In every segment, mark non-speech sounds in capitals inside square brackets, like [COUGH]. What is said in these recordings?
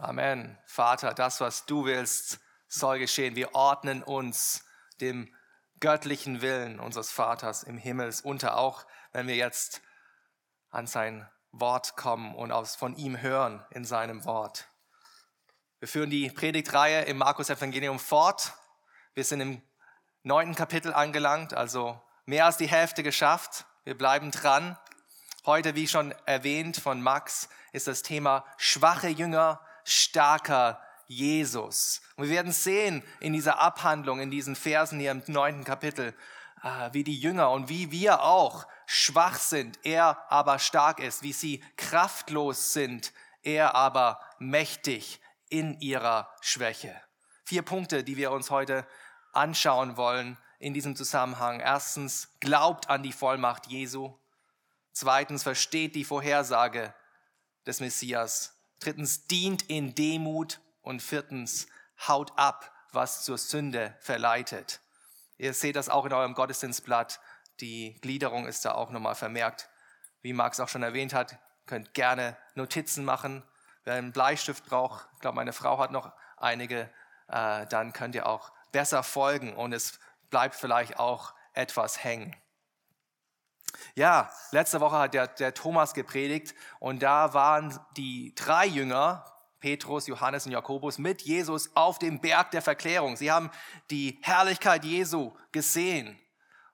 Amen. Vater, das, was du willst, soll geschehen. Wir ordnen uns dem göttlichen Willen unseres Vaters im Himmel unter, auch wenn wir jetzt an sein Wort kommen und aus, von ihm hören in seinem Wort. Wir führen die Predigtreihe im Markus Evangelium fort. Wir sind im neunten Kapitel angelangt, also mehr als die Hälfte geschafft. Wir bleiben dran. Heute, wie schon erwähnt von Max, ist das Thema schwache Jünger, starker Jesus. Und wir werden sehen in dieser Abhandlung, in diesen Versen hier im neunten Kapitel, äh, wie die Jünger und wie wir auch schwach sind, er aber stark ist, wie sie kraftlos sind, er aber mächtig in ihrer Schwäche. Vier Punkte, die wir uns heute anschauen wollen in diesem Zusammenhang. Erstens, glaubt an die Vollmacht Jesu. Zweitens, versteht die Vorhersage des Messias. Drittens, dient in Demut. Und viertens, haut ab, was zur Sünde verleitet. Ihr seht das auch in eurem Gottesdienstblatt. Die Gliederung ist da auch nochmal vermerkt. Wie Max auch schon erwähnt hat, könnt gerne Notizen machen. Wer einen Bleistift braucht, ich glaube, meine Frau hat noch einige, äh, dann könnt ihr auch besser folgen und es bleibt vielleicht auch etwas hängen. Ja, letzte Woche hat der, der Thomas gepredigt und da waren die drei Jünger, Petrus, Johannes und Jakobus, mit Jesus auf dem Berg der Verklärung. Sie haben die Herrlichkeit Jesu gesehen.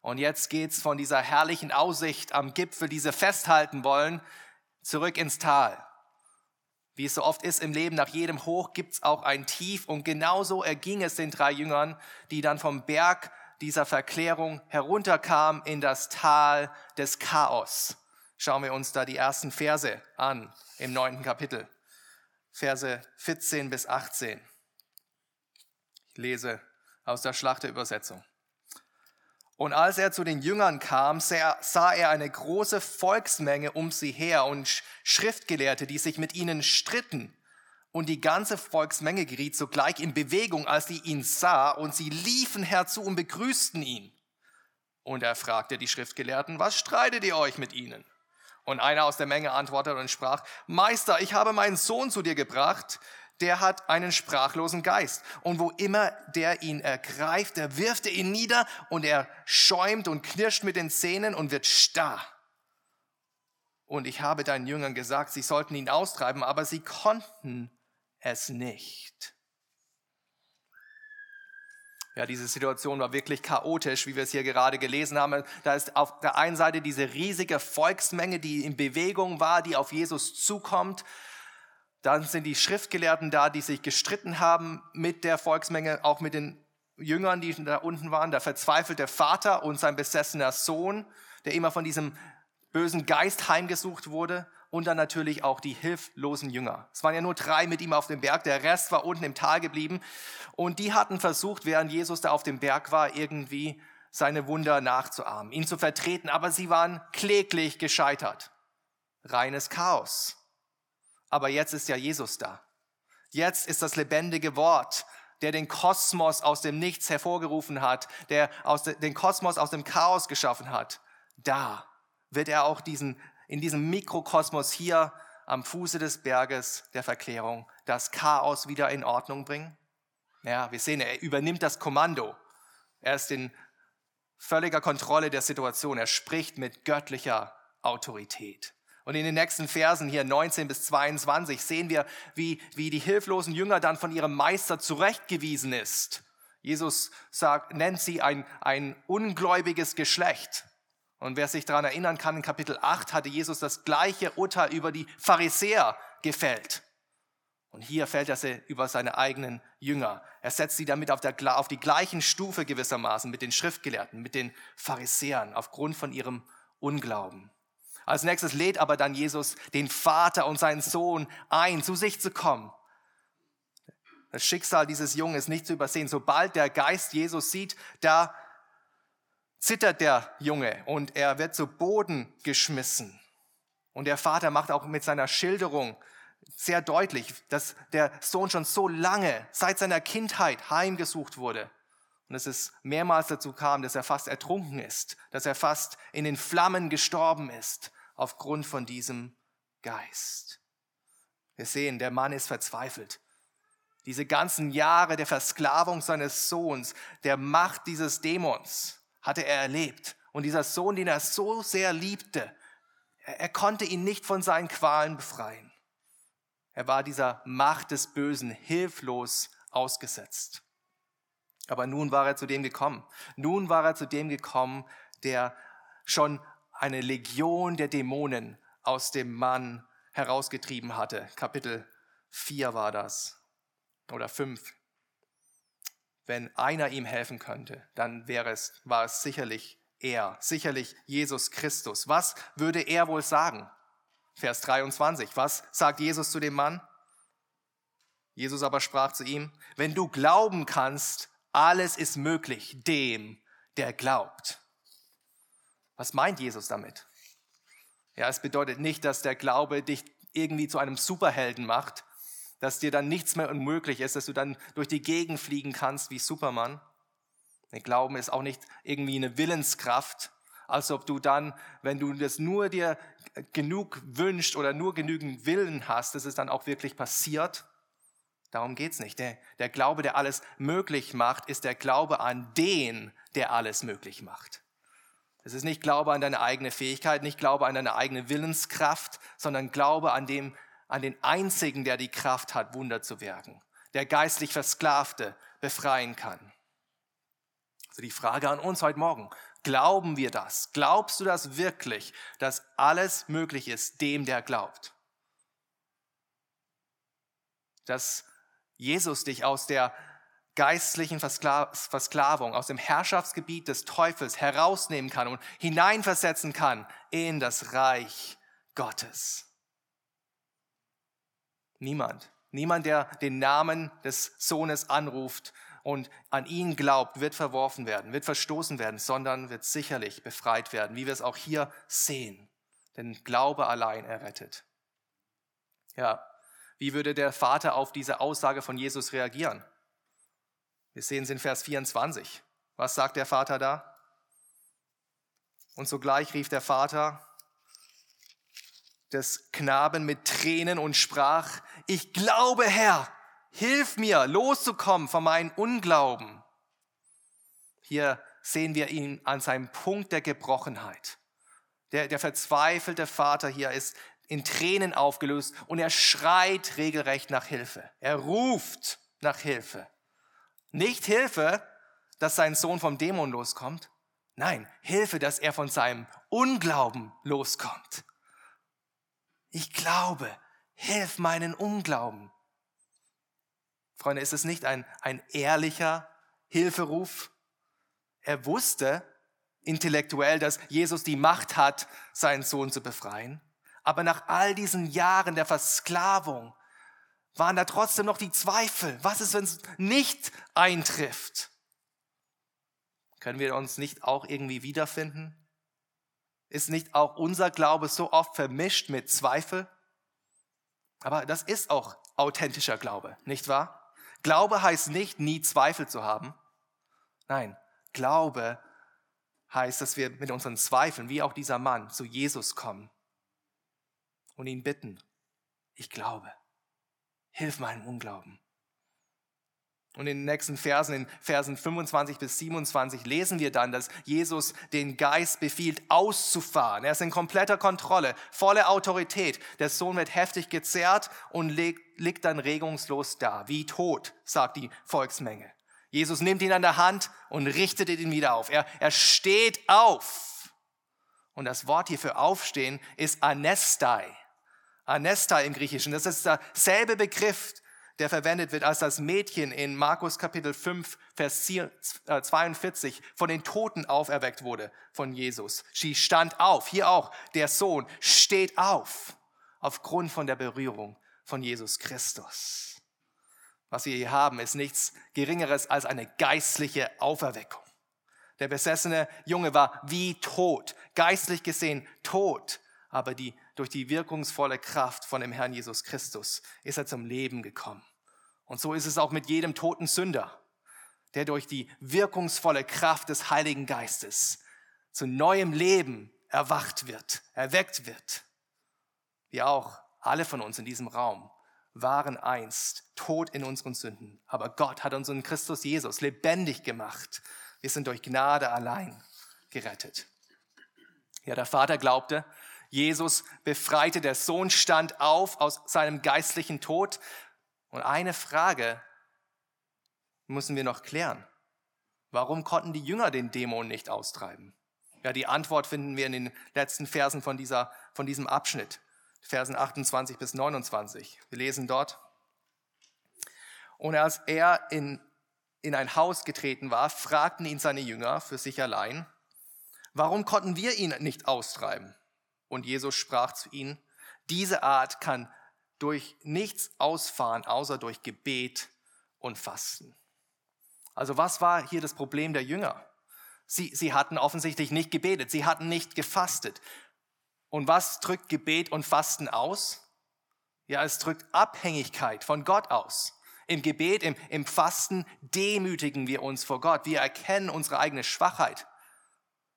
Und jetzt geht's von dieser herrlichen Aussicht am Gipfel, die sie festhalten wollen, zurück ins Tal. Wie es so oft ist im Leben, nach jedem Hoch gibt's auch ein Tief. Und genauso erging es den drei Jüngern, die dann vom Berg dieser Verklärung herunterkamen in das Tal des Chaos. Schauen wir uns da die ersten Verse an im neunten Kapitel. Verse 14 bis 18. Ich lese aus der Schlachterübersetzung. Und als er zu den Jüngern kam, sah er eine große Volksmenge um sie her und Schriftgelehrte, die sich mit ihnen stritten. Und die ganze Volksmenge geriet sogleich in Bewegung, als sie ihn sah, und sie liefen herzu und begrüßten ihn. Und er fragte die Schriftgelehrten, was streitet ihr euch mit ihnen? Und einer aus der Menge antwortete und sprach, Meister, ich habe meinen Sohn zu dir gebracht, der hat einen sprachlosen Geist. Und wo immer der ihn ergreift, der wirft er ihn nieder und er schäumt und knirscht mit den Zähnen und wird starr. Und ich habe deinen Jüngern gesagt, sie sollten ihn austreiben, aber sie konnten es nicht. Ja, diese Situation war wirklich chaotisch, wie wir es hier gerade gelesen haben. Da ist auf der einen Seite diese riesige Volksmenge, die in Bewegung war, die auf Jesus zukommt. Dann sind die Schriftgelehrten da, die sich gestritten haben mit der Volksmenge, auch mit den Jüngern, die da unten waren. Der verzweifelte Vater und sein besessener Sohn, der immer von diesem bösen Geist heimgesucht wurde. Und dann natürlich auch die hilflosen Jünger. Es waren ja nur drei mit ihm auf dem Berg, der Rest war unten im Tal geblieben. Und die hatten versucht, während Jesus da auf dem Berg war, irgendwie seine Wunder nachzuahmen, ihn zu vertreten, aber sie waren kläglich gescheitert. Reines Chaos. Aber jetzt ist ja Jesus da. Jetzt ist das lebendige Wort, der den Kosmos aus dem Nichts hervorgerufen hat, der aus de, den Kosmos aus dem Chaos geschaffen hat. Da wird er auch diesen, in diesem Mikrokosmos hier am Fuße des Berges der Verklärung das Chaos wieder in Ordnung bringen. Ja, wir sehen, er übernimmt das Kommando. Er ist in völliger Kontrolle der Situation. Er spricht mit göttlicher Autorität. Und in den nächsten Versen hier 19 bis 22 sehen wir, wie, wie die hilflosen Jünger dann von ihrem Meister zurechtgewiesen ist. Jesus sagt, nennt sie ein, ein ungläubiges Geschlecht. Und wer sich daran erinnern kann, in Kapitel 8 hatte Jesus das gleiche Urteil über die Pharisäer gefällt. Und hier fällt er über seine eigenen Jünger. Er setzt sie damit auf, der, auf die gleichen Stufe gewissermaßen mit den Schriftgelehrten, mit den Pharisäern, aufgrund von ihrem Unglauben. Als nächstes lädt aber dann Jesus den Vater und seinen Sohn ein, zu sich zu kommen. Das Schicksal dieses Jungen ist nicht zu übersehen. Sobald der Geist Jesus sieht, da zittert der Junge und er wird zu Boden geschmissen. Und der Vater macht auch mit seiner Schilderung sehr deutlich, dass der Sohn schon so lange, seit seiner Kindheit, heimgesucht wurde. Und dass es mehrmals dazu kam, dass er fast ertrunken ist, dass er fast in den Flammen gestorben ist aufgrund von diesem Geist. Wir sehen, der Mann ist verzweifelt. Diese ganzen Jahre der Versklavung seines Sohns, der Macht dieses Dämons hatte er erlebt. Und dieser Sohn, den er so sehr liebte, er, er konnte ihn nicht von seinen Qualen befreien. Er war dieser Macht des Bösen hilflos ausgesetzt. Aber nun war er zu dem gekommen. Nun war er zu dem gekommen, der schon eine Legion der Dämonen aus dem Mann herausgetrieben hatte. Kapitel 4 war das. Oder 5. Wenn einer ihm helfen könnte, dann wäre es, war es sicherlich er, sicherlich Jesus Christus. Was würde er wohl sagen? Vers 23. Was sagt Jesus zu dem Mann? Jesus aber sprach zu ihm, wenn du glauben kannst, alles ist möglich dem, der glaubt. Was meint Jesus damit? Ja, es bedeutet nicht, dass der Glaube dich irgendwie zu einem Superhelden macht, dass dir dann nichts mehr unmöglich ist, dass du dann durch die Gegend fliegen kannst wie Superman. Der Glauben ist auch nicht irgendwie eine Willenskraft, als ob du dann, wenn du das nur dir genug wünscht oder nur genügend Willen hast, dass es dann auch wirklich passiert. Darum geht's nicht. Der, der Glaube, der alles möglich macht, ist der Glaube an den, der alles möglich macht. Es ist nicht Glaube an deine eigene Fähigkeit, nicht Glaube an deine eigene Willenskraft, sondern Glaube an, dem, an den Einzigen, der die Kraft hat, Wunder zu wirken, der geistlich Versklavte befreien kann. Also die Frage an uns heute Morgen, glauben wir das? Glaubst du das wirklich, dass alles möglich ist dem, der glaubt? Dass Jesus dich aus der geistlichen Versklavung, aus dem Herrschaftsgebiet des Teufels herausnehmen kann und hineinversetzen kann in das Reich Gottes. Niemand, niemand, der den Namen des Sohnes anruft, und an ihn glaubt, wird verworfen werden, wird verstoßen werden, sondern wird sicherlich befreit werden, wie wir es auch hier sehen. Denn Glaube allein errettet. Ja, wie würde der Vater auf diese Aussage von Jesus reagieren? Wir sehen es in Vers 24. Was sagt der Vater da? Und sogleich rief der Vater des Knaben mit Tränen und sprach, ich glaube, Herr, Hilf mir, loszukommen von meinem Unglauben. Hier sehen wir ihn an seinem Punkt der Gebrochenheit. Der, der verzweifelte Vater hier ist in Tränen aufgelöst und er schreit regelrecht nach Hilfe. Er ruft nach Hilfe. Nicht Hilfe, dass sein Sohn vom Dämon loskommt. Nein, Hilfe, dass er von seinem Unglauben loskommt. Ich glaube, hilf meinen Unglauben. Freunde, ist es nicht ein, ein ehrlicher Hilferuf? Er wusste intellektuell, dass Jesus die Macht hat, seinen Sohn zu befreien. Aber nach all diesen Jahren der Versklavung waren da trotzdem noch die Zweifel. Was ist, wenn es nicht eintrifft? Können wir uns nicht auch irgendwie wiederfinden? Ist nicht auch unser Glaube so oft vermischt mit Zweifel? Aber das ist auch authentischer Glaube, nicht wahr? Glaube heißt nicht, nie Zweifel zu haben. Nein, Glaube heißt, dass wir mit unseren Zweifeln, wie auch dieser Mann, zu Jesus kommen und ihn bitten, ich glaube, hilf meinem Unglauben. Und in den nächsten Versen, in Versen 25 bis 27, lesen wir dann, dass Jesus den Geist befiehlt, auszufahren. Er ist in kompletter Kontrolle, volle Autorität. Der Sohn wird heftig gezerrt und liegt, dann regungslos da, wie tot, sagt die Volksmenge. Jesus nimmt ihn an der Hand und richtet ihn wieder auf. Er, er steht auf. Und das Wort hier für aufstehen ist anestai. Anestai im Griechischen. Das ist derselbe Begriff, der verwendet wird, als das Mädchen in Markus Kapitel 5, Vers 42 äh, von den Toten auferweckt wurde von Jesus. Sie stand auf. Hier auch, der Sohn steht auf aufgrund von der Berührung von Jesus Christus. Was wir hier haben, ist nichts Geringeres als eine geistliche Auferweckung. Der besessene Junge war wie tot, geistlich gesehen tot, aber die durch die wirkungsvolle Kraft von dem Herrn Jesus Christus ist er zum Leben gekommen. Und so ist es auch mit jedem toten Sünder, der durch die wirkungsvolle Kraft des Heiligen Geistes zu neuem Leben erwacht wird, erweckt wird. Wie auch alle von uns in diesem Raum waren einst tot in unseren Sünden, aber Gott hat uns in Christus Jesus lebendig gemacht. Wir sind durch Gnade allein gerettet. Ja, der Vater glaubte, Jesus befreite, der Sohn stand auf aus seinem geistlichen Tod. Und eine Frage müssen wir noch klären. Warum konnten die Jünger den Dämon nicht austreiben? Ja, die Antwort finden wir in den letzten Versen von, dieser, von diesem Abschnitt, Versen 28 bis 29. Wir lesen dort. Und als er in, in ein Haus getreten war, fragten ihn seine Jünger für sich allein, warum konnten wir ihn nicht austreiben? Und Jesus sprach zu ihnen, diese Art kann durch nichts ausfahren, außer durch Gebet und Fasten. Also was war hier das Problem der Jünger? Sie, sie hatten offensichtlich nicht gebetet, sie hatten nicht gefastet. Und was drückt Gebet und Fasten aus? Ja, es drückt Abhängigkeit von Gott aus. Im Gebet, im, im Fasten demütigen wir uns vor Gott. Wir erkennen unsere eigene Schwachheit.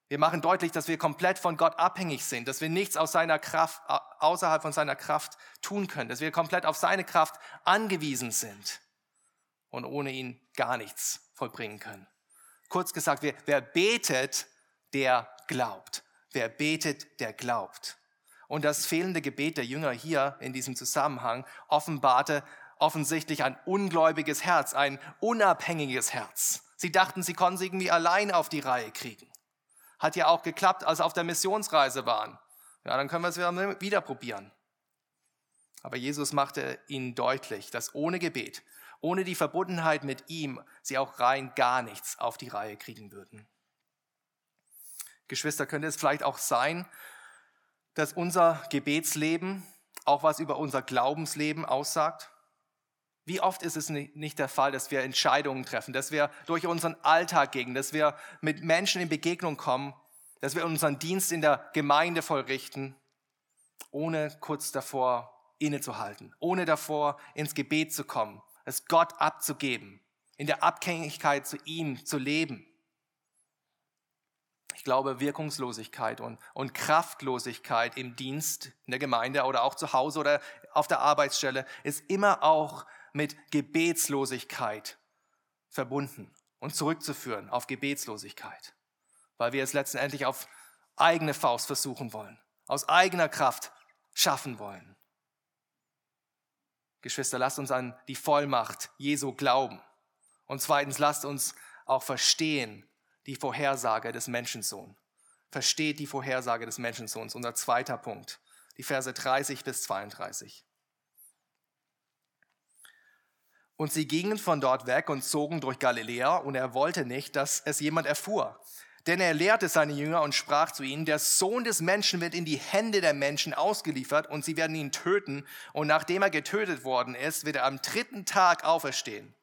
Wir machen deutlich, dass wir komplett von Gott abhängig sind, dass wir nichts aus seiner Kraft, außerhalb von seiner Kraft tun können, dass wir komplett auf seine Kraft angewiesen sind und ohne ihn gar nichts vollbringen können. Kurz gesagt, wer, wer betet, der glaubt. Wer betet, der glaubt. Und das fehlende Gebet der Jünger hier in diesem Zusammenhang offenbarte offensichtlich ein ungläubiges Herz, ein unabhängiges Herz. Sie dachten, sie konnten sie irgendwie allein auf die Reihe kriegen. Hat ja auch geklappt, als sie auf der Missionsreise waren. Ja, dann können wir es wieder, wieder probieren. Aber Jesus machte ihnen deutlich, dass ohne Gebet ohne die Verbundenheit mit ihm sie auch rein gar nichts auf die Reihe kriegen würden. Geschwister, könnte es vielleicht auch sein, dass unser Gebetsleben auch was über unser Glaubensleben aussagt? Wie oft ist es nicht der Fall, dass wir Entscheidungen treffen, dass wir durch unseren Alltag gehen, dass wir mit Menschen in Begegnung kommen, dass wir unseren Dienst in der Gemeinde vollrichten, ohne kurz davor innezuhalten, ohne davor ins Gebet zu kommen, es Gott abzugeben, in der Abhängigkeit zu ihm zu leben. Ich glaube, Wirkungslosigkeit und, und Kraftlosigkeit im Dienst, in der Gemeinde oder auch zu Hause oder auf der Arbeitsstelle ist immer auch mit Gebetslosigkeit verbunden und zurückzuführen auf Gebetslosigkeit, weil wir es letztendlich auf eigene Faust versuchen wollen, aus eigener Kraft schaffen wollen. Geschwister, lasst uns an die Vollmacht Jesu glauben. Und zweitens, lasst uns auch verstehen die Vorhersage des Menschensohns. Versteht die Vorhersage des Menschensohns. Unser zweiter Punkt, die Verse 30 bis 32. Und sie gingen von dort weg und zogen durch Galiläa, und er wollte nicht, dass es jemand erfuhr. Denn er lehrte seine Jünger und sprach zu ihnen, der Sohn des Menschen wird in die Hände der Menschen ausgeliefert und sie werden ihn töten. Und nachdem er getötet worden ist, wird er am dritten Tag auferstehen.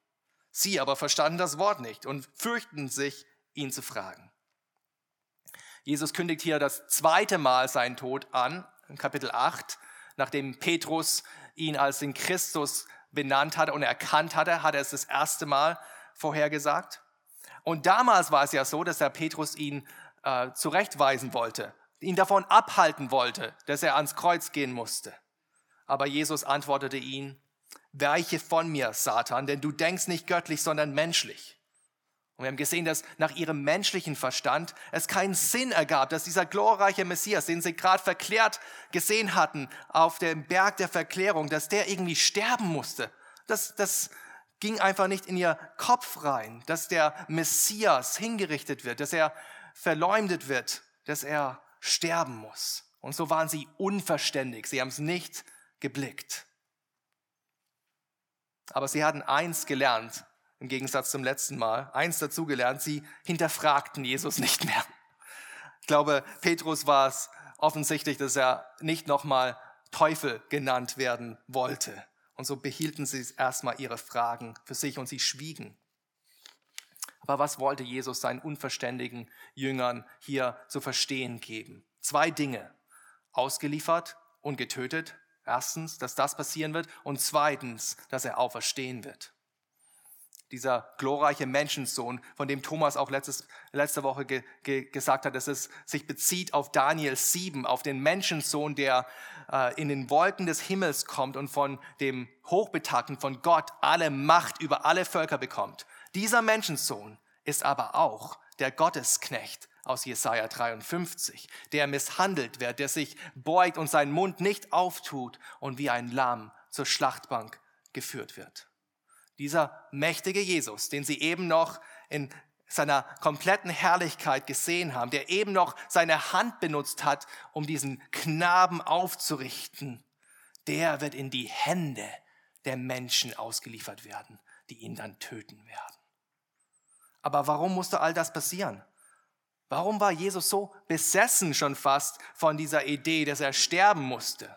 Sie aber verstanden das Wort nicht und fürchten sich, ihn zu fragen. Jesus kündigt hier das zweite Mal seinen Tod an, in Kapitel 8, nachdem Petrus ihn als den Christus benannt hatte und erkannt hatte, hat er es das erste Mal vorhergesagt. Und damals war es ja so, dass der Petrus ihn äh, zurechtweisen wollte, ihn davon abhalten wollte, dass er ans Kreuz gehen musste. Aber Jesus antwortete ihn, weiche von mir, Satan, denn du denkst nicht göttlich, sondern menschlich. Und wir haben gesehen, dass nach ihrem menschlichen Verstand es keinen Sinn ergab, dass dieser glorreiche Messias, den sie gerade verklärt gesehen hatten auf dem Berg der Verklärung, dass der irgendwie sterben musste. Das, das, ging einfach nicht in ihr Kopf rein, dass der Messias hingerichtet wird, dass er verleumdet wird, dass er sterben muss. Und so waren sie unverständig, sie haben es nicht geblickt. Aber sie hatten eins gelernt, im Gegensatz zum letzten Mal, eins dazu gelernt, sie hinterfragten Jesus nicht mehr. Ich glaube, Petrus war es offensichtlich, dass er nicht nochmal Teufel genannt werden wollte. Und so behielten sie erstmal ihre Fragen für sich und sie schwiegen. Aber was wollte Jesus seinen unverständigen Jüngern hier zu verstehen geben? Zwei Dinge. Ausgeliefert und getötet. Erstens, dass das passieren wird. Und zweitens, dass er auferstehen wird. Dieser glorreiche Menschensohn, von dem Thomas auch letztes, letzte Woche ge, ge, gesagt hat, dass es sich bezieht auf Daniel 7, auf den Menschensohn, der äh, in den Wolken des Himmels kommt und von dem Hochbetagten, von Gott, alle Macht über alle Völker bekommt. Dieser Menschensohn ist aber auch der Gottesknecht aus Jesaja 53, der misshandelt wird, der sich beugt und seinen Mund nicht auftut und wie ein Lamm zur Schlachtbank geführt wird. Dieser mächtige Jesus, den sie eben noch in seiner kompletten Herrlichkeit gesehen haben, der eben noch seine Hand benutzt hat, um diesen Knaben aufzurichten, der wird in die Hände der Menschen ausgeliefert werden, die ihn dann töten werden. Aber warum musste all das passieren? Warum war Jesus so besessen schon fast von dieser Idee, dass er sterben musste?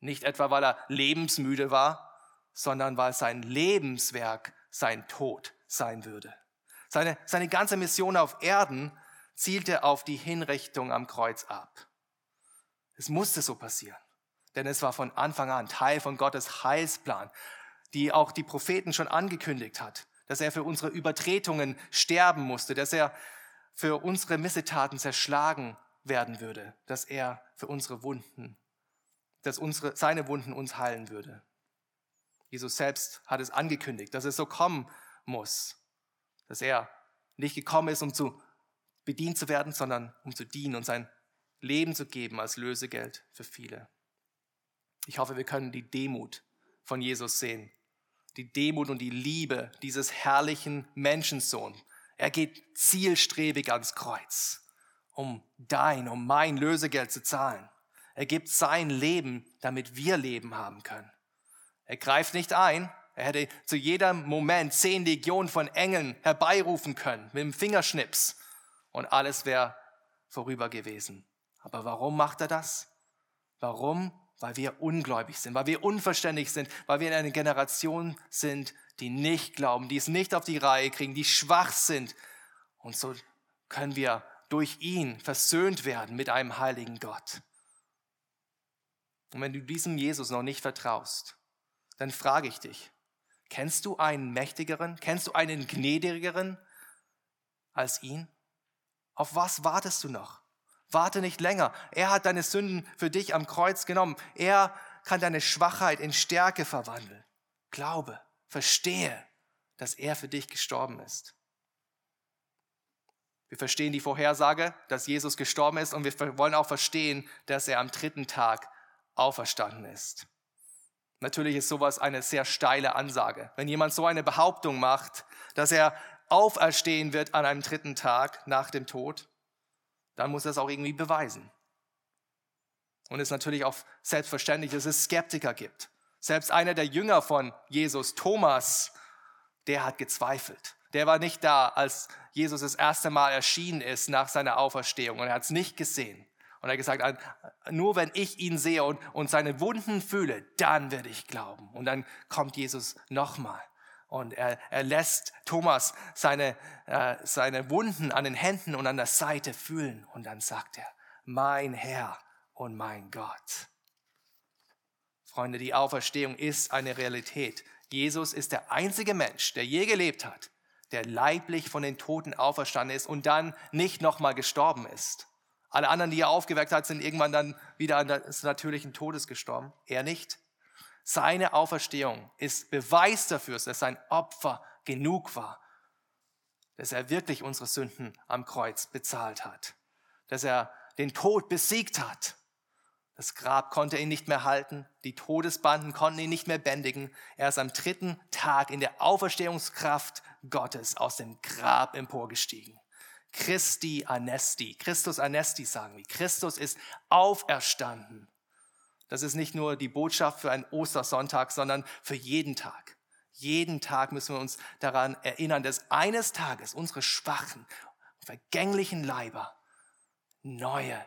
Nicht etwa, weil er lebensmüde war, sondern weil sein Lebenswerk sein Tod sein würde. Seine, seine ganze Mission auf Erden zielte auf die Hinrichtung am Kreuz ab. Es musste so passieren, denn es war von Anfang an Teil von Gottes Heilsplan, die auch die Propheten schon angekündigt hat, dass er für unsere Übertretungen sterben musste, dass er für unsere Missetaten zerschlagen werden würde, dass er für unsere Wunden, dass unsere, seine Wunden uns heilen würde. Jesus selbst hat es angekündigt, dass es so kommen muss, dass er nicht gekommen ist, um zu bedient zu werden, sondern um zu dienen und sein Leben zu geben als Lösegeld für viele. Ich hoffe, wir können die Demut von Jesus sehen. Die Demut und die Liebe dieses herrlichen Menschensohn. Er geht zielstrebig ans Kreuz, um dein, um mein Lösegeld zu zahlen. Er gibt sein Leben, damit wir Leben haben können. Er greift nicht ein. Er hätte zu jedem Moment zehn Legionen von Engeln herbeirufen können mit dem Fingerschnips und alles wäre vorüber gewesen. Aber warum macht er das? Warum? Weil wir ungläubig sind, weil wir unverständlich sind, weil wir in einer Generation sind, die nicht glauben, die es nicht auf die Reihe kriegen, die schwach sind. Und so können wir durch ihn versöhnt werden mit einem heiligen Gott. Und wenn du diesem Jesus noch nicht vertraust, dann frage ich dich, kennst du einen mächtigeren, kennst du einen gnädigeren als ihn? Auf was wartest du noch? Warte nicht länger. Er hat deine Sünden für dich am Kreuz genommen. Er kann deine Schwachheit in Stärke verwandeln. Glaube, verstehe, dass er für dich gestorben ist. Wir verstehen die Vorhersage, dass Jesus gestorben ist und wir wollen auch verstehen, dass er am dritten Tag auferstanden ist. Natürlich ist sowas eine sehr steile Ansage. Wenn jemand so eine Behauptung macht, dass er auferstehen wird an einem dritten Tag nach dem Tod, dann muss er es auch irgendwie beweisen. Und es ist natürlich auch selbstverständlich, dass es Skeptiker gibt. Selbst einer der Jünger von Jesus, Thomas, der hat gezweifelt. Der war nicht da, als Jesus das erste Mal erschienen ist nach seiner Auferstehung und er hat es nicht gesehen. Und er hat gesagt, nur wenn ich ihn sehe und, und seine Wunden fühle, dann werde ich glauben. Und dann kommt Jesus nochmal. Und er, er lässt Thomas seine, äh, seine Wunden an den Händen und an der Seite fühlen. Und dann sagt er, mein Herr und mein Gott. Freunde, die Auferstehung ist eine Realität. Jesus ist der einzige Mensch, der je gelebt hat, der leiblich von den Toten auferstanden ist und dann nicht nochmal gestorben ist. Alle anderen, die er aufgeweckt hat, sind irgendwann dann wieder an des natürlichen Todes gestorben. Er nicht. Seine Auferstehung ist Beweis dafür, dass sein Opfer genug war, dass er wirklich unsere Sünden am Kreuz bezahlt hat, dass er den Tod besiegt hat. Das Grab konnte ihn nicht mehr halten, die Todesbanden konnten ihn nicht mehr bändigen. Er ist am dritten Tag in der Auferstehungskraft Gottes aus dem Grab emporgestiegen. Christi Anesti. Christus Anesti sagen wir. Christus ist auferstanden. Das ist nicht nur die Botschaft für einen Ostersonntag, sondern für jeden Tag. Jeden Tag müssen wir uns daran erinnern, dass eines Tages unsere schwachen, vergänglichen Leiber neue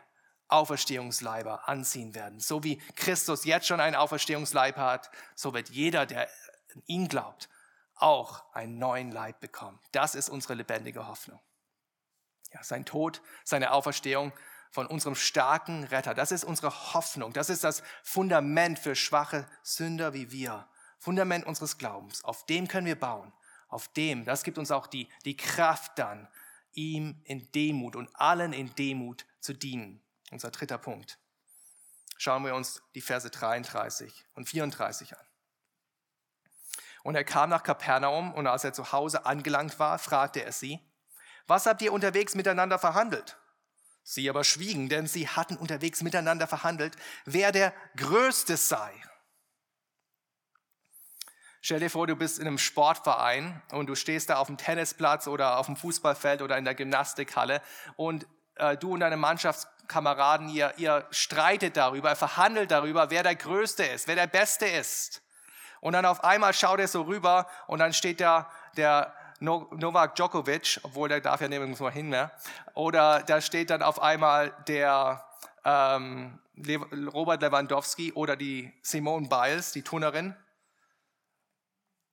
Auferstehungsleiber anziehen werden. So wie Christus jetzt schon einen Auferstehungsleib hat, so wird jeder, der in ihn glaubt, auch einen neuen Leib bekommen. Das ist unsere lebendige Hoffnung. Ja, sein Tod, seine Auferstehung von unserem starken Retter. Das ist unsere Hoffnung. Das ist das Fundament für schwache Sünder wie wir. Fundament unseres Glaubens. Auf dem können wir bauen. auf dem, das gibt uns auch die, die Kraft dann, ihm in Demut und allen in Demut zu dienen. Unser dritter Punkt. Schauen wir uns die Verse 33 und 34 an. Und er kam nach Kapernaum und als er zu Hause angelangt war, fragte er sie, was habt ihr unterwegs miteinander verhandelt? Sie aber schwiegen, denn sie hatten unterwegs miteinander verhandelt, wer der Größte sei. Stell dir vor, du bist in einem Sportverein und du stehst da auf dem Tennisplatz oder auf dem Fußballfeld oder in der Gymnastikhalle und äh, du und deine Mannschaftskameraden, ihr, ihr streitet darüber, verhandelt darüber, wer der Größte ist, wer der Beste ist. Und dann auf einmal schaut er so rüber und dann steht da der Novak Djokovic, obwohl der darf ja nirgends mal hin mehr. Oder da steht dann auf einmal der ähm, Robert Lewandowski oder die Simone Biles, die Turnerin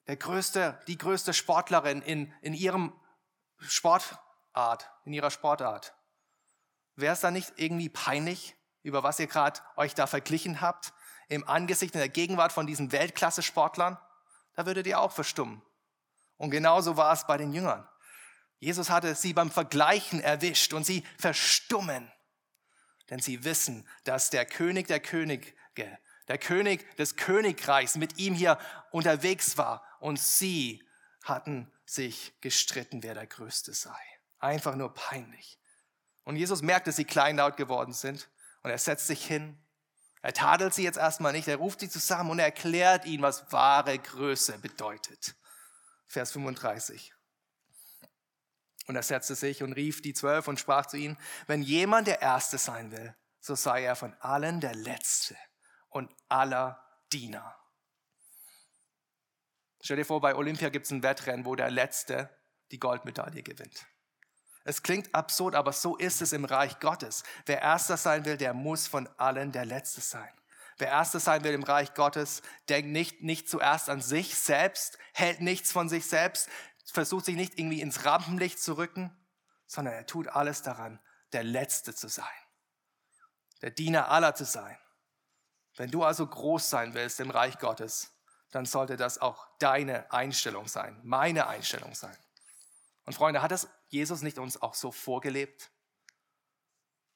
der größte, die größte Sportlerin in, in ihrem Sportart, in ihrer Sportart. Wäre es da nicht irgendwie peinlich, über was ihr gerade euch da verglichen habt, im Angesicht in der Gegenwart von diesen Weltklasse-Sportlern? Da würdet ihr auch verstummen. Und genauso war es bei den Jüngern. Jesus hatte sie beim Vergleichen erwischt und sie verstummen, denn sie wissen, dass der König der Könige, der König des Königreichs mit ihm hier unterwegs war und sie hatten sich gestritten, wer der Größte sei. Einfach nur peinlich. Und Jesus merkt, dass sie kleinlaut geworden sind und er setzt sich hin. Er tadelt sie jetzt erstmal nicht, er ruft sie zusammen und er erklärt ihnen, was wahre Größe bedeutet. Vers 35. Und er setzte sich und rief die Zwölf und sprach zu ihnen, wenn jemand der Erste sein will, so sei er von allen der Letzte und aller Diener. Stell dir vor, bei Olympia gibt es ein Wettrennen, wo der Letzte die Goldmedaille gewinnt. Es klingt absurd, aber so ist es im Reich Gottes. Wer Erster sein will, der muss von allen der Letzte sein. Wer Erster sein will im Reich Gottes, denkt nicht, nicht zuerst an sich selbst, hält nichts von sich selbst, versucht sich nicht irgendwie ins Rampenlicht zu rücken, sondern er tut alles daran, der Letzte zu sein, der Diener aller zu sein. Wenn du also groß sein willst im Reich Gottes, dann sollte das auch deine Einstellung sein, meine Einstellung sein. Und Freunde, hat das Jesus nicht uns auch so vorgelebt?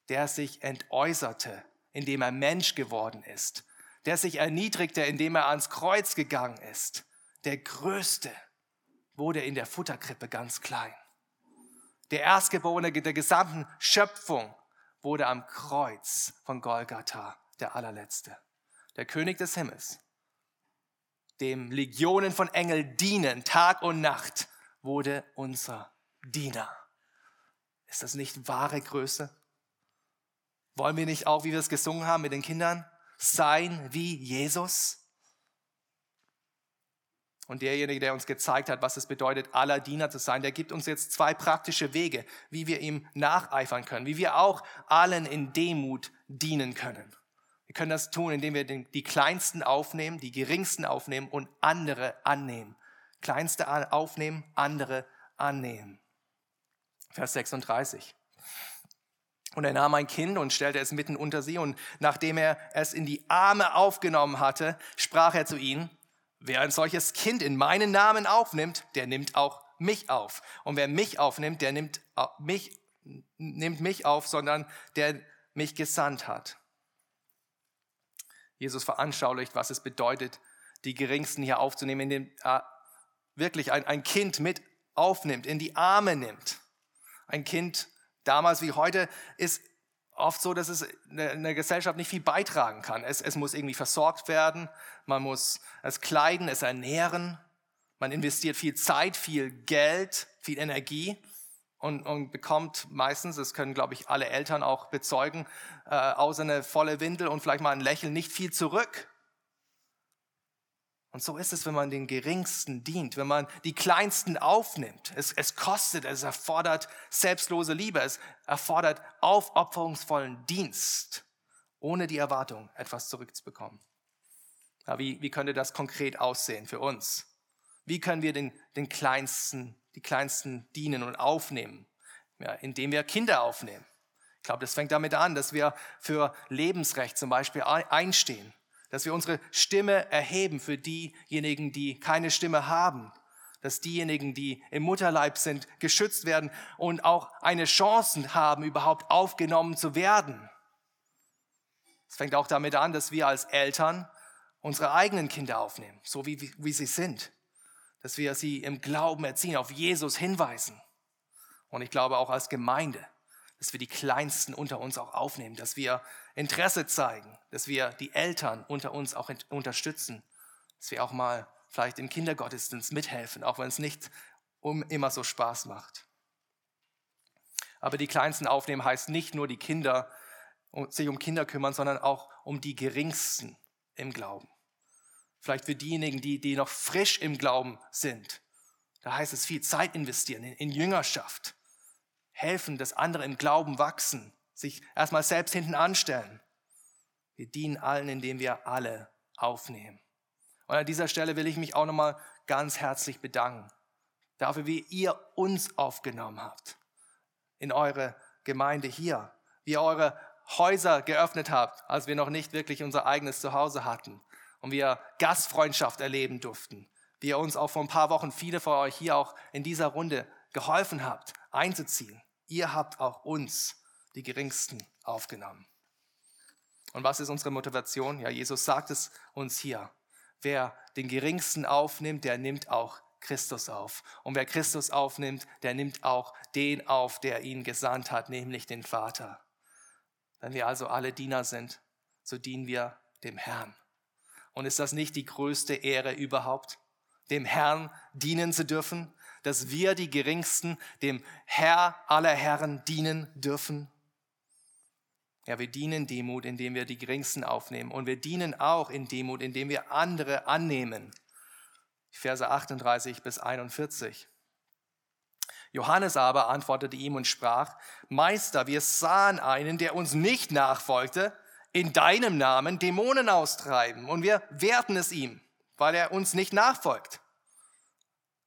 Der sich entäußerte, indem er Mensch geworden ist, der sich erniedrigte, indem er ans Kreuz gegangen ist. Der Größte wurde in der Futterkrippe ganz klein. Der Erstgeborene der gesamten Schöpfung wurde am Kreuz von Golgatha der allerletzte. Der König des Himmels dem Legionen von Engeln dienen, Tag und Nacht, wurde unser Diener. Ist das nicht wahre Größe? Wollen wir nicht auch, wie wir es gesungen haben mit den Kindern, sein wie Jesus? Und derjenige, der uns gezeigt hat, was es bedeutet, aller Diener zu sein, der gibt uns jetzt zwei praktische Wege, wie wir ihm nacheifern können, wie wir auch allen in Demut dienen können. Wir können das tun, indem wir die kleinsten aufnehmen, die geringsten aufnehmen und andere annehmen. Kleinste aufnehmen, andere annehmen. Vers 36. Und er nahm ein Kind und stellte es mitten unter sie, und nachdem er es in die Arme aufgenommen hatte, sprach er zu ihnen, wer ein solches Kind in meinen Namen aufnimmt, der nimmt auch mich auf. Und wer mich aufnimmt, der nimmt mich, nimmt mich auf, sondern der mich gesandt hat. Jesus veranschaulicht, was es bedeutet, die Geringsten hier aufzunehmen, indem er wirklich ein, ein Kind mit aufnimmt, in die Arme nimmt. Ein Kind damals wie heute ist oft so, dass es in der Gesellschaft nicht viel beitragen kann. Es, es muss irgendwie versorgt werden, man muss es kleiden, es ernähren, man investiert viel Zeit, viel Geld, viel Energie und, und bekommt meistens, das können, glaube ich, alle Eltern auch bezeugen, äh, außer eine volle Windel und vielleicht mal ein Lächeln nicht viel zurück. Und so ist es, wenn man den Geringsten dient, wenn man die Kleinsten aufnimmt. Es, es kostet, es erfordert selbstlose Liebe, es erfordert aufopferungsvollen Dienst, ohne die Erwartung, etwas zurückzubekommen. Ja, wie, wie könnte das konkret aussehen für uns? Wie können wir den, den Kleinsten die Kleinsten dienen und aufnehmen, ja, indem wir Kinder aufnehmen. Ich glaube, das fängt damit an, dass wir für Lebensrecht zum Beispiel einstehen, dass wir unsere Stimme erheben für diejenigen, die keine Stimme haben, dass diejenigen, die im Mutterleib sind, geschützt werden und auch eine Chance haben, überhaupt aufgenommen zu werden. Es fängt auch damit an, dass wir als Eltern unsere eigenen Kinder aufnehmen, so wie, wie sie sind. Dass wir sie im Glauben erziehen, auf Jesus hinweisen. Und ich glaube auch als Gemeinde, dass wir die Kleinsten unter uns auch aufnehmen, dass wir Interesse zeigen, dass wir die Eltern unter uns auch unterstützen, dass wir auch mal vielleicht im Kindergottesdienst mithelfen, auch wenn es nicht um immer so Spaß macht. Aber die Kleinsten aufnehmen heißt nicht nur die Kinder, sich um Kinder kümmern, sondern auch um die Geringsten im Glauben. Vielleicht für diejenigen, die, die noch frisch im Glauben sind. Da heißt es viel Zeit investieren in, in Jüngerschaft. Helfen, dass andere im Glauben wachsen, sich erstmal selbst hinten anstellen. Wir dienen allen, indem wir alle aufnehmen. Und an dieser Stelle will ich mich auch nochmal ganz herzlich bedanken dafür, wie ihr uns aufgenommen habt in eure Gemeinde hier, wie ihr eure Häuser geöffnet habt, als wir noch nicht wirklich unser eigenes Zuhause hatten und wir Gastfreundschaft erleben durften, wie ihr uns auch vor ein paar Wochen viele von euch hier auch in dieser Runde geholfen habt, einzuziehen. Ihr habt auch uns, die Geringsten, aufgenommen. Und was ist unsere Motivation? Ja, Jesus sagt es uns hier. Wer den Geringsten aufnimmt, der nimmt auch Christus auf. Und wer Christus aufnimmt, der nimmt auch den auf, der ihn gesandt hat, nämlich den Vater. Wenn wir also alle Diener sind, so dienen wir dem Herrn. Und ist das nicht die größte Ehre überhaupt, dem Herrn dienen zu dürfen, dass wir die Geringsten dem Herr aller Herren dienen dürfen? Ja, wir dienen Demut, indem wir die Geringsten aufnehmen. Und wir dienen auch in Demut, indem wir andere annehmen. Verse 38 bis 41. Johannes aber antwortete ihm und sprach, Meister, wir sahen einen, der uns nicht nachfolgte, in deinem Namen Dämonen austreiben. Und wir wehrten es ihm, weil er uns nicht nachfolgt.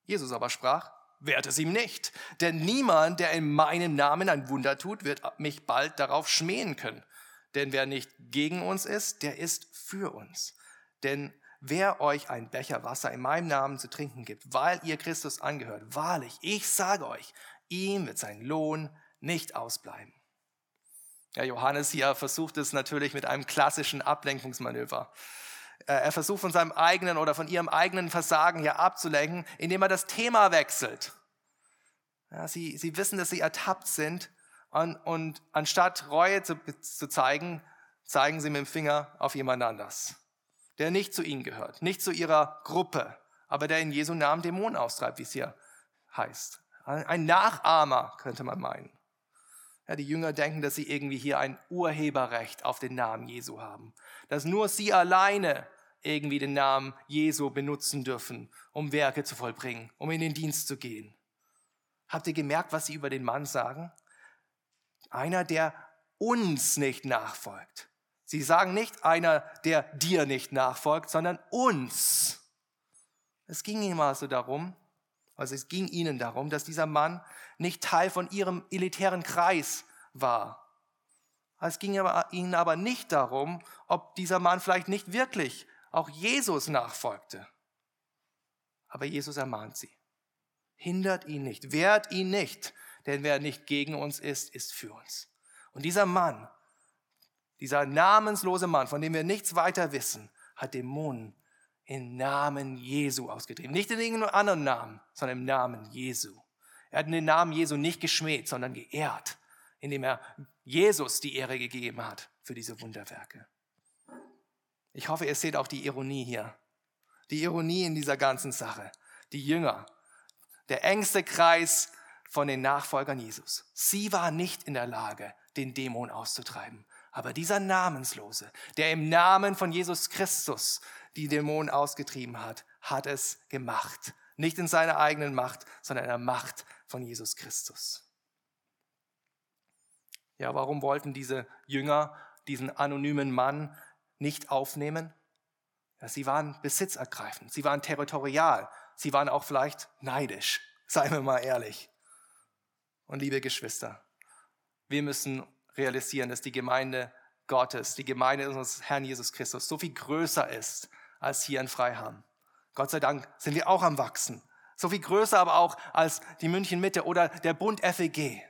Jesus aber sprach, wehrt es ihm nicht. Denn niemand, der in meinem Namen ein Wunder tut, wird mich bald darauf schmähen können. Denn wer nicht gegen uns ist, der ist für uns. Denn wer euch ein Becher Wasser in meinem Namen zu trinken gibt, weil ihr Christus angehört, wahrlich, ich sage euch, ihm wird sein Lohn nicht ausbleiben. Ja, Johannes hier versucht es natürlich mit einem klassischen Ablenkungsmanöver. Äh, er versucht von seinem eigenen oder von ihrem eigenen Versagen hier abzulenken, indem er das Thema wechselt. Ja, sie, sie wissen, dass sie ertappt sind und, und anstatt Reue zu, zu zeigen, zeigen sie mit dem Finger auf jemand anders, der nicht zu ihnen gehört, nicht zu ihrer Gruppe, aber der in Jesu Namen Dämonen austreibt, wie es hier heißt. Ein Nachahmer, könnte man meinen. Ja, die Jünger denken, dass sie irgendwie hier ein Urheberrecht auf den Namen Jesu haben. Dass nur sie alleine irgendwie den Namen Jesu benutzen dürfen, um Werke zu vollbringen, um in den Dienst zu gehen. Habt ihr gemerkt, was sie über den Mann sagen? Einer, der uns nicht nachfolgt. Sie sagen nicht einer, der dir nicht nachfolgt, sondern uns. Es ging ihnen also darum, also es ging ihnen darum, dass dieser Mann nicht Teil von ihrem elitären Kreis war. Es ging ihnen aber nicht darum, ob dieser Mann vielleicht nicht wirklich auch Jesus nachfolgte. Aber Jesus ermahnt sie. Hindert ihn nicht, wehrt ihn nicht, denn wer nicht gegen uns ist, ist für uns. Und dieser Mann, dieser namenslose Mann, von dem wir nichts weiter wissen, hat Dämonen im Namen Jesu ausgetrieben. Nicht in irgendeinem anderen Namen, sondern im Namen Jesu. Er hat den Namen Jesu nicht geschmäht, sondern geehrt, indem er Jesus die Ehre gegeben hat für diese Wunderwerke. Ich hoffe, ihr seht auch die Ironie hier. Die Ironie in dieser ganzen Sache. Die Jünger, der engste Kreis von den Nachfolgern Jesus. Sie waren nicht in der Lage, den Dämon auszutreiben. Aber dieser Namenslose, der im Namen von Jesus Christus die Dämonen ausgetrieben hat, hat es gemacht. Nicht in seiner eigenen Macht, sondern in der Macht von Jesus Christus. Ja, warum wollten diese Jünger diesen anonymen Mann nicht aufnehmen? Ja, sie waren besitzergreifend, sie waren territorial, sie waren auch vielleicht neidisch, [LAUGHS] seien wir mal ehrlich. Und liebe Geschwister, wir müssen realisieren, dass die Gemeinde Gottes, die Gemeinde unseres Herrn Jesus Christus so viel größer ist als hier in Freiham. Gott sei Dank sind wir auch am Wachsen, So viel größer aber auch als die München Mitte oder der Bund FEG.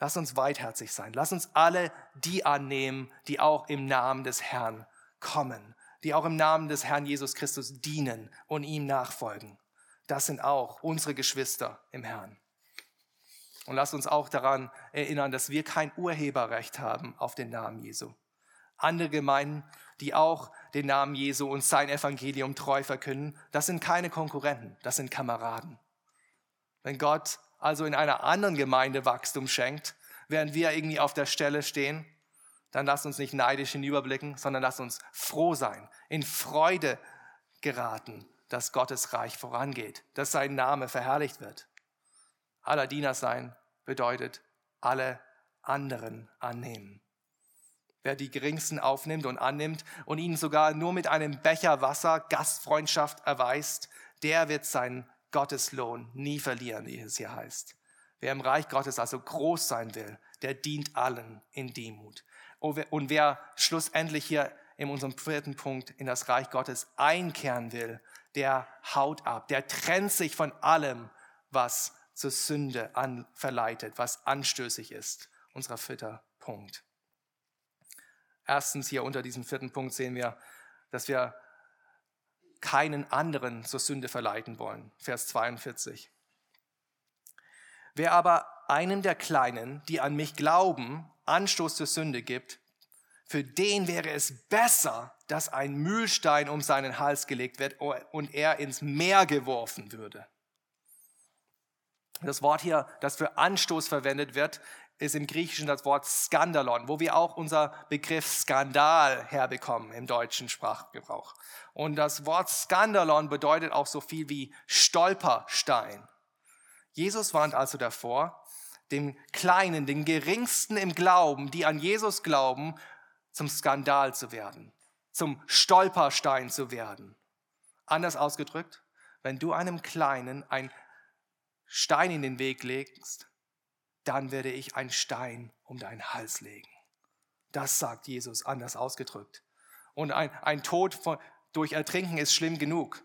Lass uns weitherzig sein. Lass uns alle die annehmen, die auch im Namen des Herrn kommen, die auch im Namen des Herrn Jesus Christus dienen und ihm nachfolgen. Das sind auch unsere Geschwister im Herrn. Und lass uns auch daran erinnern, dass wir kein Urheberrecht haben auf den Namen Jesu. Andere Gemeinden, die auch den Namen Jesu und sein Evangelium treu verkünden, das sind keine Konkurrenten, das sind Kameraden. Wenn Gott also in einer anderen Gemeinde Wachstum schenkt, während wir irgendwie auf der Stelle stehen, dann lasst uns nicht neidisch hinüberblicken, sondern lasst uns froh sein, in Freude geraten, dass Gottes Reich vorangeht, dass sein Name verherrlicht wird. Aller Diener sein bedeutet alle anderen annehmen. Wer die Geringsten aufnimmt und annimmt und ihnen sogar nur mit einem Becher Wasser Gastfreundschaft erweist, der wird seinen Gotteslohn nie verlieren, wie es hier heißt. Wer im Reich Gottes also groß sein will, der dient allen in Demut. Und wer schlussendlich hier in unserem vierten Punkt in das Reich Gottes einkehren will, der haut ab, der trennt sich von allem, was zur Sünde an, verleitet, was anstößig ist. Unser vierter Punkt. Erstens hier unter diesem vierten Punkt sehen wir, dass wir keinen anderen zur Sünde verleiten wollen. Vers 42. Wer aber einem der Kleinen, die an mich glauben, Anstoß zur Sünde gibt, für den wäre es besser, dass ein Mühlstein um seinen Hals gelegt wird und er ins Meer geworfen würde. Das Wort hier, das für Anstoß verwendet wird, ist im Griechischen das Wort Skandalon, wo wir auch unser Begriff Skandal herbekommen im deutschen Sprachgebrauch. Und das Wort Skandalon bedeutet auch so viel wie Stolperstein. Jesus warnt also davor, dem Kleinen, den Geringsten im Glauben, die an Jesus glauben, zum Skandal zu werden, zum Stolperstein zu werden. Anders ausgedrückt, wenn du einem Kleinen ein Stein in den Weg legst, dann werde ich einen Stein um deinen Hals legen. Das sagt Jesus anders ausgedrückt. Und ein, ein Tod von, durch Ertrinken ist schlimm genug.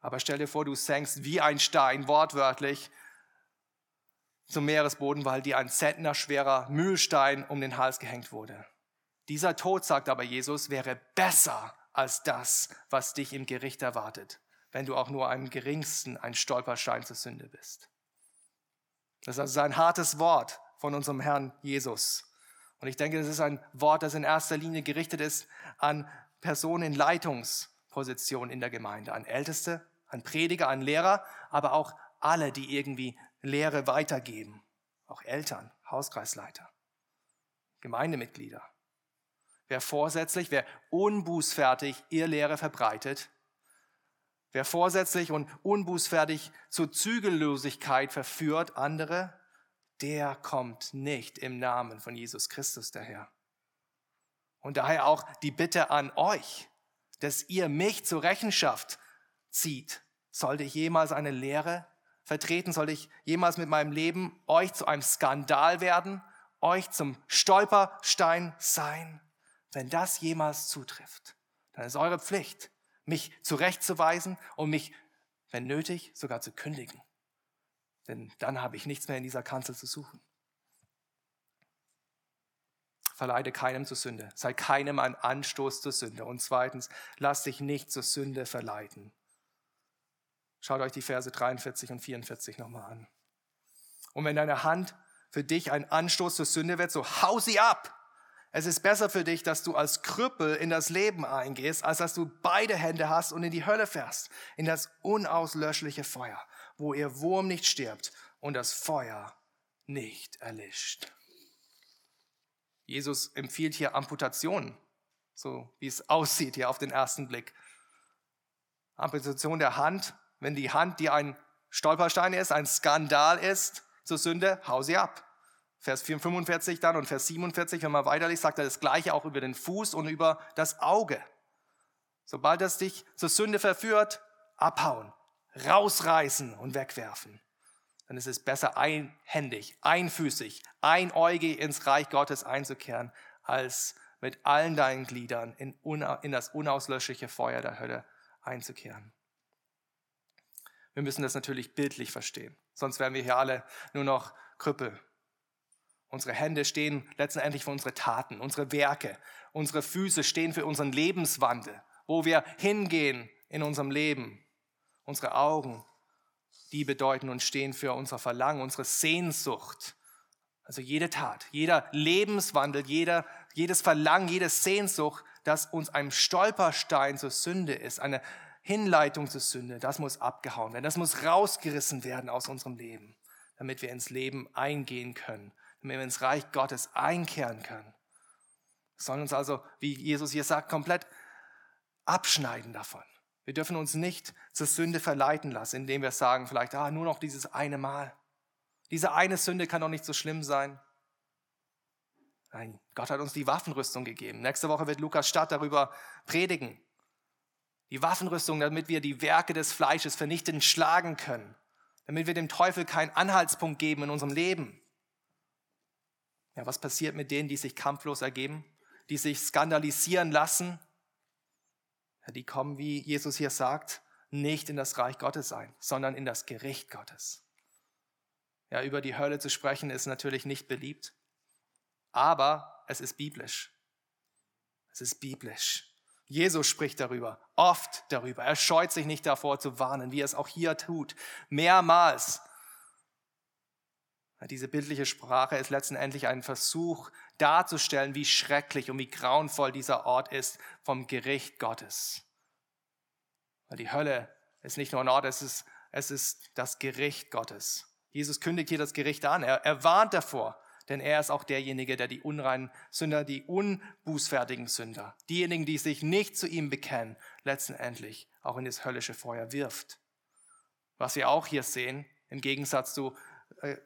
Aber stell dir vor, du senkst wie ein Stein, wortwörtlich, zum Meeresboden, weil dir ein Zentner schwerer Mühlstein um den Hals gehängt wurde. Dieser Tod, sagt aber Jesus, wäre besser als das, was dich im Gericht erwartet wenn du auch nur am geringsten ein Stolperstein zur Sünde bist. Das ist also ein hartes Wort von unserem Herrn Jesus. Und ich denke, das ist ein Wort, das in erster Linie gerichtet ist an Personen in Leitungspositionen in der Gemeinde, an Älteste, an Prediger, an Lehrer, aber auch alle, die irgendwie Lehre weitergeben, auch Eltern, Hauskreisleiter, Gemeindemitglieder. Wer vorsätzlich, wer unbußfertig ihr Lehre verbreitet, Wer vorsätzlich und unbußfertig zur Zügellosigkeit verführt andere, der kommt nicht im Namen von Jesus Christus daher. Und daher auch die Bitte an euch, dass ihr mich zur Rechenschaft zieht. Sollte ich jemals eine Lehre vertreten? Sollte ich jemals mit meinem Leben euch zu einem Skandal werden? Euch zum Stolperstein sein? Wenn das jemals zutrifft, dann ist eure Pflicht, mich zurechtzuweisen und mich, wenn nötig, sogar zu kündigen. Denn dann habe ich nichts mehr in dieser Kanzel zu suchen. Verleide keinem zur Sünde. Sei keinem ein Anstoß zur Sünde. Und zweitens, lass dich nicht zur Sünde verleiten. Schaut euch die Verse 43 und 44 nochmal an. Und wenn deine Hand für dich ein Anstoß zur Sünde wird, so hau sie ab. Es ist besser für dich, dass du als Krüppel in das Leben eingehst, als dass du beide Hände hast und in die Hölle fährst, in das unauslöschliche Feuer, wo ihr Wurm nicht stirbt und das Feuer nicht erlischt. Jesus empfiehlt hier Amputation, so wie es aussieht hier auf den ersten Blick. Amputation der Hand, wenn die Hand, die ein Stolperstein ist, ein Skandal ist zur Sünde, hau sie ab. Vers 45 dann und Vers 47, wenn man weiterliest, sagt er das Gleiche auch über den Fuß und über das Auge. Sobald es dich zur Sünde verführt, abhauen, rausreißen und wegwerfen. Dann ist es besser einhändig, einfüßig, einäugig ins Reich Gottes einzukehren, als mit allen deinen Gliedern in, in das unauslöschliche Feuer der Hölle einzukehren. Wir müssen das natürlich bildlich verstehen. Sonst wären wir hier alle nur noch Krüppel. Unsere Hände stehen letztendlich für unsere Taten, unsere Werke. Unsere Füße stehen für unseren Lebenswandel, wo wir hingehen in unserem Leben. Unsere Augen, die bedeuten und stehen für unser Verlangen, unsere Sehnsucht. Also jede Tat, jeder Lebenswandel, jeder, jedes Verlangen, jede Sehnsucht, das uns ein Stolperstein zur Sünde ist, eine Hinleitung zur Sünde, das muss abgehauen werden, das muss rausgerissen werden aus unserem Leben, damit wir ins Leben eingehen können, damit wir ins Reich Gottes einkehren können. Wir sollen uns also, wie Jesus hier sagt, komplett abschneiden davon. Wir dürfen uns nicht zur Sünde verleiten lassen, indem wir sagen, vielleicht, ah, nur noch dieses eine Mal. Diese eine Sünde kann doch nicht so schlimm sein. Nein, Gott hat uns die Waffenrüstung gegeben. Nächste Woche wird Lukas Stadt darüber predigen. Die Waffenrüstung, damit wir die Werke des Fleisches vernichtend schlagen können, damit wir dem Teufel keinen Anhaltspunkt geben in unserem Leben. Ja, was passiert mit denen, die sich kampflos ergeben, die sich skandalisieren lassen? Ja, die kommen, wie Jesus hier sagt, nicht in das Reich Gottes ein, sondern in das Gericht Gottes. Ja, über die Hölle zu sprechen ist natürlich nicht beliebt, aber es ist biblisch. Es ist biblisch. Jesus spricht darüber, oft darüber. Er scheut sich nicht davor zu warnen, wie er es auch hier tut. Mehrmals. Diese bildliche Sprache ist letztendlich ein Versuch darzustellen, wie schrecklich und wie grauenvoll dieser Ort ist vom Gericht Gottes. Weil die Hölle ist nicht nur ein Ort, es ist, es ist das Gericht Gottes. Jesus kündigt hier das Gericht an. Er, er warnt davor denn er ist auch derjenige, der die unreinen Sünder, die unbußfertigen Sünder, diejenigen, die sich nicht zu ihm bekennen, letztendlich auch in das höllische Feuer wirft. Was wir auch hier sehen, im Gegensatz zu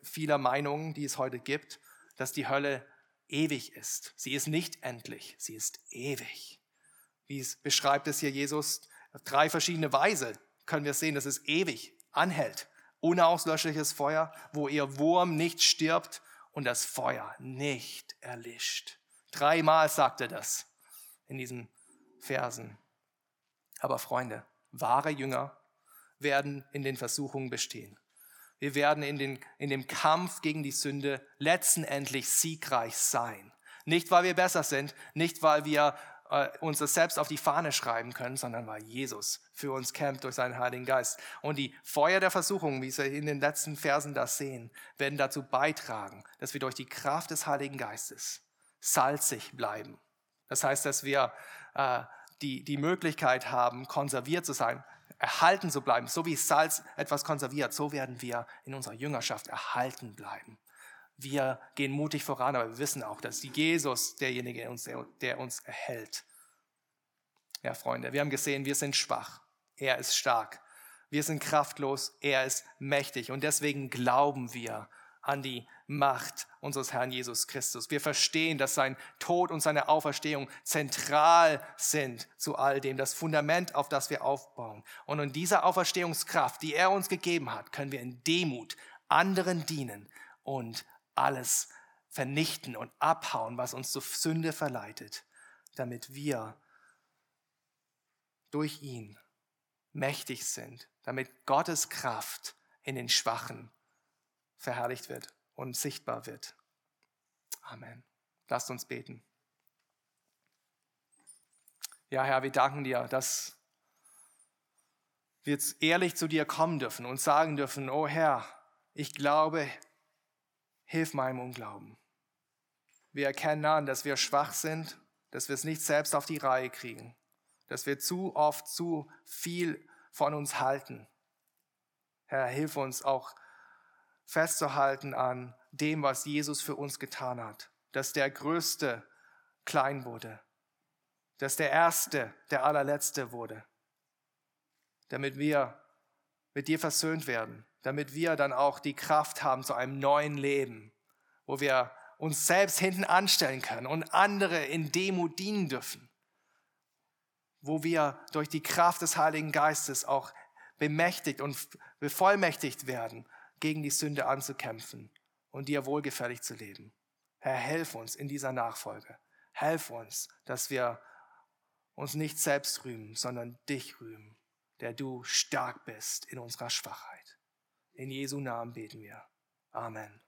vieler Meinungen, die es heute gibt, dass die Hölle ewig ist. Sie ist nicht endlich, sie ist ewig. Wie es beschreibt es hier Jesus, auf drei verschiedene Weise können wir sehen, dass es ewig anhält. Unauslöschliches Feuer, wo ihr Wurm nicht stirbt und das Feuer nicht erlischt. Dreimal sagt er das in diesen Versen. Aber Freunde, wahre Jünger werden in den Versuchungen bestehen. Wir werden in, den, in dem Kampf gegen die Sünde letztendlich siegreich sein. Nicht, weil wir besser sind, nicht, weil wir äh, uns das selbst auf die Fahne schreiben können, sondern weil Jesus für uns kämpft durch seinen Heiligen Geist. Und die Feuer der Versuchung, wie wir in den letzten Versen das sehen, werden dazu beitragen, dass wir durch die Kraft des Heiligen Geistes salzig bleiben. Das heißt, dass wir äh, die, die Möglichkeit haben, konserviert zu sein, erhalten zu bleiben. So wie Salz etwas konserviert, so werden wir in unserer Jüngerschaft erhalten bleiben. Wir gehen mutig voran, aber wir wissen auch, dass Jesus derjenige ist, der uns erhält. Ja, Freunde, wir haben gesehen, wir sind schwach. Er ist stark. Wir sind kraftlos. Er ist mächtig. Und deswegen glauben wir an die Macht unseres Herrn Jesus Christus. Wir verstehen, dass sein Tod und seine Auferstehung zentral sind zu all dem, das Fundament, auf das wir aufbauen. Und in dieser Auferstehungskraft, die er uns gegeben hat, können wir in Demut anderen dienen und alles vernichten und abhauen, was uns zur Sünde verleitet, damit wir durch ihn mächtig sind, damit Gottes Kraft in den Schwachen verherrlicht wird und sichtbar wird. Amen. Lasst uns beten. Ja, Herr, wir danken dir, dass wir jetzt ehrlich zu dir kommen dürfen und sagen dürfen, oh Herr, ich glaube, Hilf meinem Unglauben. Wir erkennen an, dass wir schwach sind, dass wir es nicht selbst auf die Reihe kriegen, dass wir zu oft zu viel von uns halten. Herr, hilf uns auch festzuhalten an dem, was Jesus für uns getan hat, dass der Größte klein wurde, dass der Erste der Allerletzte wurde, damit wir mit dir versöhnt werden, damit wir dann auch die Kraft haben zu einem neuen Leben, wo wir uns selbst hinten anstellen können und andere in Demut dienen dürfen, wo wir durch die Kraft des Heiligen Geistes auch bemächtigt und bevollmächtigt werden, gegen die Sünde anzukämpfen und dir wohlgefällig zu leben. Herr, helf uns in dieser Nachfolge. Helf uns, dass wir uns nicht selbst rühmen, sondern dich rühmen der du stark bist in unserer Schwachheit. In Jesu Namen beten wir. Amen.